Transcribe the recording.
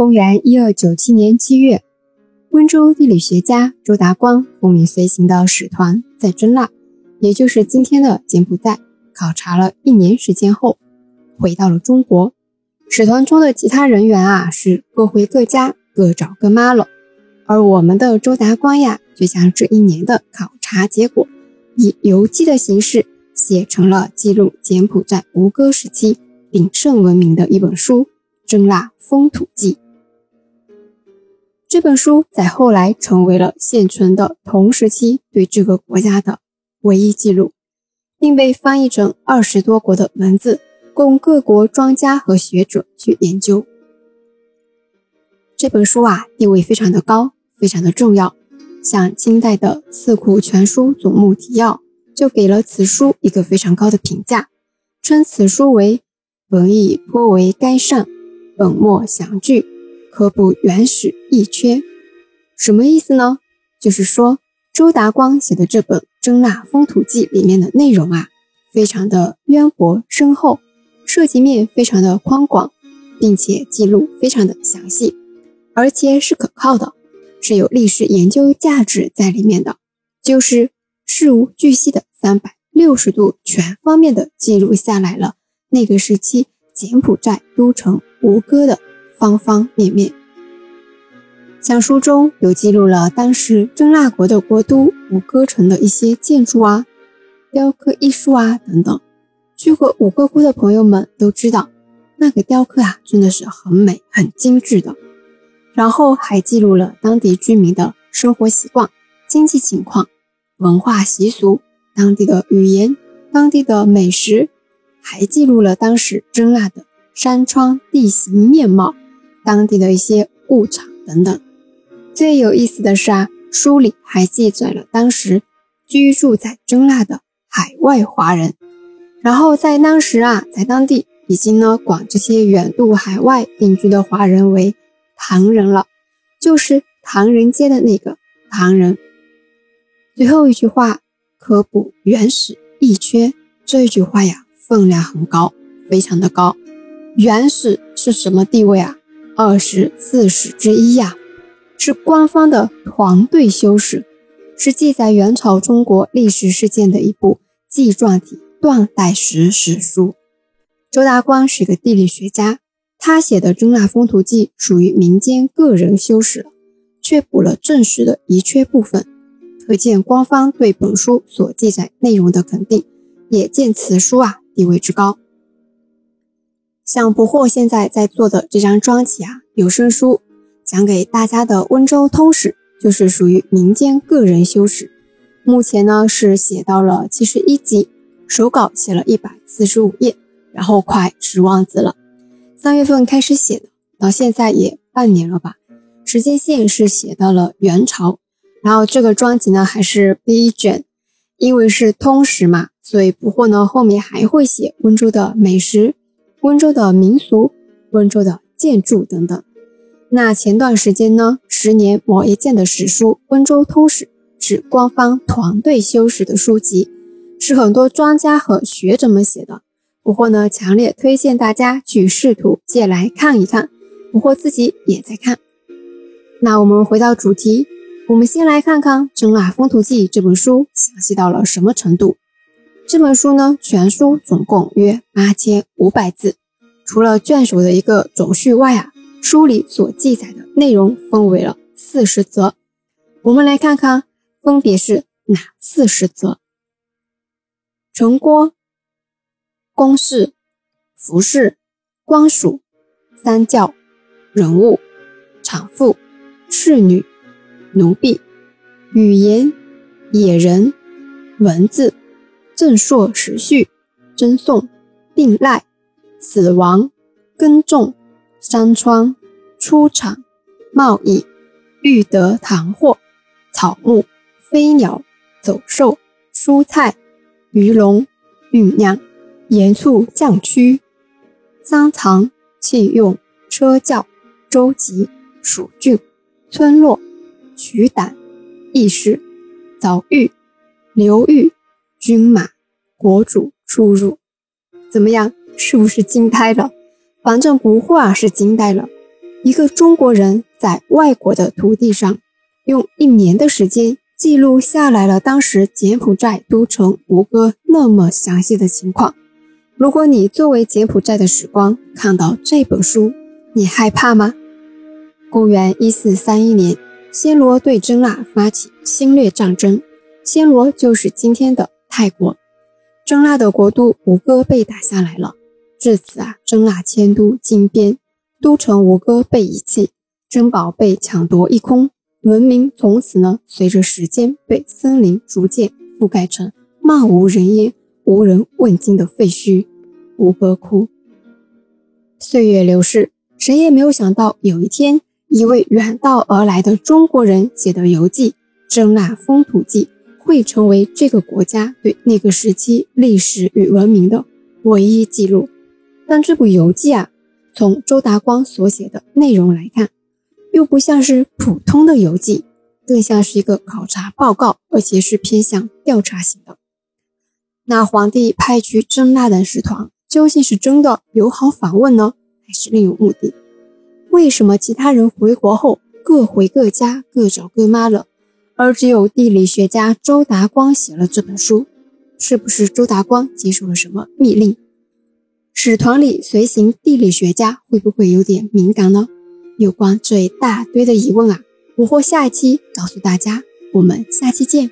公元一二九七年七月，温州地理学家周达光奉命随行的使团在真腊，也就是今天的柬埔寨，考察了一年时间后，回到了中国。使团中的其他人员啊，是各回各家，各找各妈了。而我们的周达光呀，就将这一年的考察结果，以游记的形式写成了记录柬埔寨吴哥时期鼎盛文明的一本书《真腊风土记》。这本书在后来成为了现存的同时期对这个国家的唯一记录，并被翻译成二十多国的文字。供各国专家和学者去研究。这本书啊，地位非常的高，非常的重要。像清代的《四库全书总目提要》就给了此书一个非常高的评价，称此书为文艺颇为该善，本末详具，可补原始一缺。什么意思呢？就是说周达光写的这本《征纳风土记》里面的内容啊，非常的渊博深厚。涉及面非常的宽广，并且记录非常的详细，而且是可靠的，是有历史研究价值在里面的，就是事无巨细的三百六十度全方面的记录下来了那个时期柬埔寨都城吴哥的方方面面。像书中有记录了当时真腊国的国都吴哥城的一些建筑啊、雕刻艺术啊等等。去过五哥窟的朋友们都知道，那个雕刻啊，真的是很美、很精致的。然后还记录了当地居民的生活习惯、经济情况、文化习俗、当地的语言、当地的美食，还记录了当时真腊的山川地形面貌、当地的一些物产等等。最有意思的是啊，书里还记载了当时居住在真腊的海外华人。然后在当时啊，在当地已经呢管这些远渡海外定居的华人为唐人了，就是唐人街的那个唐人。最后一句话科普原始易缺这一句话呀，分量很高，非常的高。原始是什么地位啊？二十四史之一呀，是官方的团队修史，是记载元朝中国历史事件的一部纪传体。断代史史书，周达光是个地理学家，他写的《真腊风土记》属于民间个人修史，却补了正史的遗缺部分，可见官方对本书所记载内容的肯定，也见此书啊地位之高。像不惑现在在做的这张专辑啊，有声书讲给大家的《温州通史》，就是属于民间个人修史，目前呢是写到了七十一集。手稿写了一百四十五页，然后快十万字了。三月份开始写的，到现在也半年了吧。时间线是写到了元朝。然后这个专辑呢还是 B 卷，因为是通识嘛，所以不惑呢后面还会写温州的美食、温州的民俗、温州的建筑等等。那前段时间呢，十年磨一剑的史书《温州通史》是官方团队修史的书籍。是很多专家和学者们写的，不过呢强烈推荐大家去试图借来看一看，不过自己也在看。那我们回到主题，我们先来看看《真腊风土记》这本书详细到了什么程度。这本书呢，全书总共约八千五百字，除了卷首的一个总序外啊，书里所记载的内容分为了四十则。我们来看看分别是哪四十则。城郭、宫室、服饰、官署、三教、人物、产妇、侍女、奴婢、语言、野人、文字、正朔时序、征送、病赖、死亡、耕种、山川、出产、贸易、欲得糖货、草木、飞鸟、走兽、蔬菜。鱼龙、酝酿、盐醋酱曲、桑藏、器用、车轿、舟楫、蜀郡、村落、取胆、义士、早狱、流域、军马、国主出入，怎么样？是不是惊呆了？反正不惑啊，是惊呆了。一个中国人在外国的土地上，用一年的时间记录下来了当时柬埔寨都城吴哥那么详细的情况。如果你作为柬埔寨的时光看到这本书，你害怕吗？公元一四三一年，暹罗对真腊发起侵略战争，暹罗就是今天的泰国。真腊的国都吴哥被打下来了，至此啊，真腊迁都金边。都城吴哥被遗弃，珍宝被抢夺一空，文明从此呢，随着时间被森林逐渐覆盖成漫无人烟、无人问津的废墟。吴哥窟。岁月流逝，谁也没有想到，有一天，一位远道而来的中国人写的游记《真腊风土记》会成为这个国家对那个时期历史与文明的唯一记录。但这部游记啊。从周达光所写的内容来看，又不像是普通的游记，更像是一个考察报告，而且是偏向调查型的。那皇帝派去征纳的使团，究竟是真的友好访问呢，还是另有目的？为什么其他人回国后各回各家，各找各妈了，而只有地理学家周达光写了这本书？是不是周达光接受了什么密令？使团里随行地理学家会不会有点敏感呢？有关这一大堆的疑问啊，我会下一期告诉大家。我们下期见。